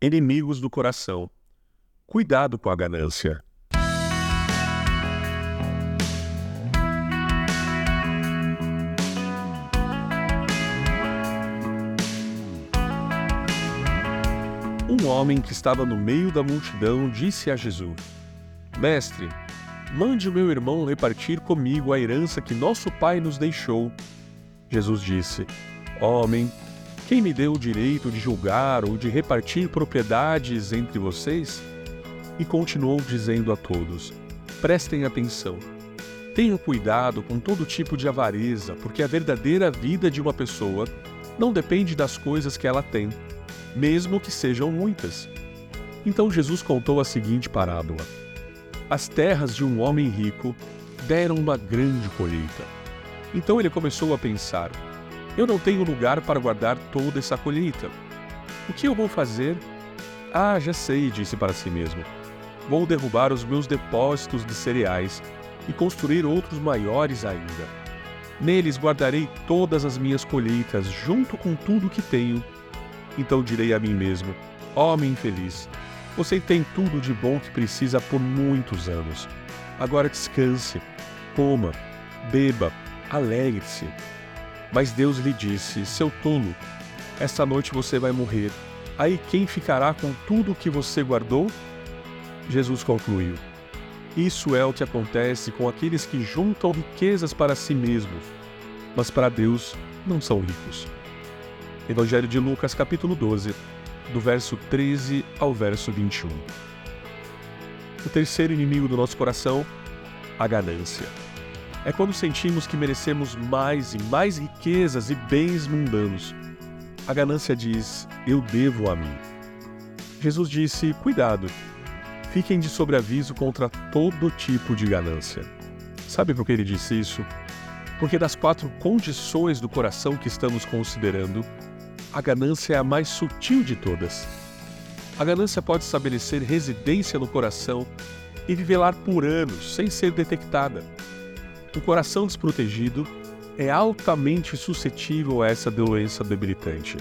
inimigos do coração. Cuidado com a ganância. Um homem que estava no meio da multidão disse a Jesus: Mestre, mande o meu irmão repartir comigo a herança que nosso pai nos deixou. Jesus disse: Homem, quem me deu o direito de julgar ou de repartir propriedades entre vocês? E continuou dizendo a todos: Prestem atenção. Tenham cuidado com todo tipo de avareza, porque a verdadeira vida de uma pessoa não depende das coisas que ela tem, mesmo que sejam muitas. Então Jesus contou a seguinte parábola: As terras de um homem rico deram uma grande colheita. Então ele começou a pensar: eu não tenho lugar para guardar toda essa colheita. O que eu vou fazer? Ah, já sei, disse para si mesmo. Vou derrubar os meus depósitos de cereais e construir outros maiores ainda. Neles guardarei todas as minhas colheitas, junto com tudo que tenho. Então direi a mim mesmo: Homem infeliz, você tem tudo de bom que precisa por muitos anos. Agora descanse, coma, beba, alegre-se mas Deus lhe disse: Seu tolo, esta noite você vai morrer. Aí quem ficará com tudo o que você guardou? Jesus concluiu: Isso é o que acontece com aqueles que juntam riquezas para si mesmos, mas para Deus não são ricos. Evangelho de Lucas, capítulo 12, do verso 13 ao verso 21. O terceiro inimigo do nosso coração, a ganância é quando sentimos que merecemos mais e mais riquezas e bens mundanos. A ganância diz: Eu devo a mim. Jesus disse: Cuidado, fiquem de sobreaviso contra todo tipo de ganância. Sabe por que ele disse isso? Porque das quatro condições do coração que estamos considerando, a ganância é a mais sutil de todas. A ganância pode estabelecer residência no coração e viver lá por anos sem ser detectada. O coração desprotegido é altamente suscetível a essa doença debilitante.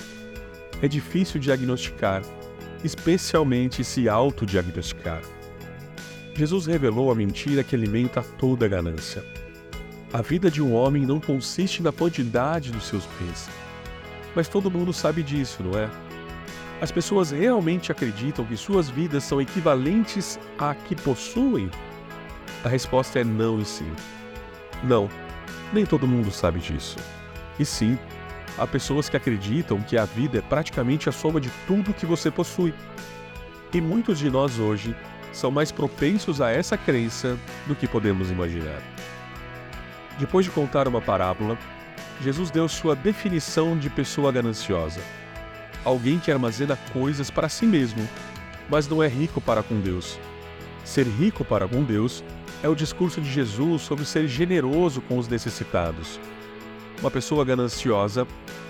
É difícil diagnosticar, especialmente se autodiagnosticar. Jesus revelou a mentira que alimenta toda a ganância. A vida de um homem não consiste na quantidade dos seus bens. Mas todo mundo sabe disso, não é? As pessoas realmente acreditam que suas vidas são equivalentes à que possuem? A resposta é não e sim. Não, nem todo mundo sabe disso. E sim, há pessoas que acreditam que a vida é praticamente a soma de tudo que você possui. E muitos de nós hoje são mais propensos a essa crença do que podemos imaginar. Depois de contar uma parábola, Jesus deu sua definição de pessoa gananciosa: alguém que armazena coisas para si mesmo, mas não é rico para com Deus. Ser rico para com Deus é o discurso de Jesus sobre ser generoso com os necessitados. Uma pessoa gananciosa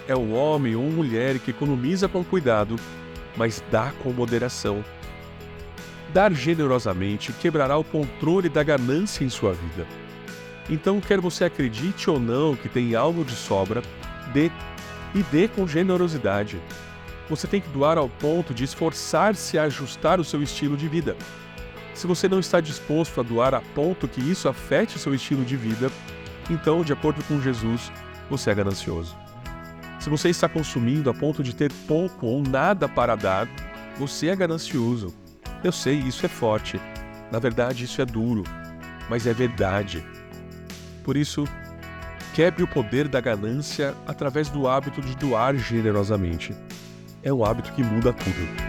é o homem ou mulher que economiza com cuidado, mas dá com moderação. Dar generosamente quebrará o controle da ganância em sua vida. Então, quer você acredite ou não que tem algo de sobra, dê e dê com generosidade. Você tem que doar ao ponto de esforçar-se a ajustar o seu estilo de vida. Se você não está disposto a doar a ponto que isso afete seu estilo de vida, então, de acordo com Jesus, você é ganancioso. Se você está consumindo a ponto de ter pouco ou nada para dar, você é ganancioso. Eu sei, isso é forte. Na verdade, isso é duro, mas é verdade. Por isso, quebre o poder da ganância através do hábito de doar generosamente. É um hábito que muda tudo.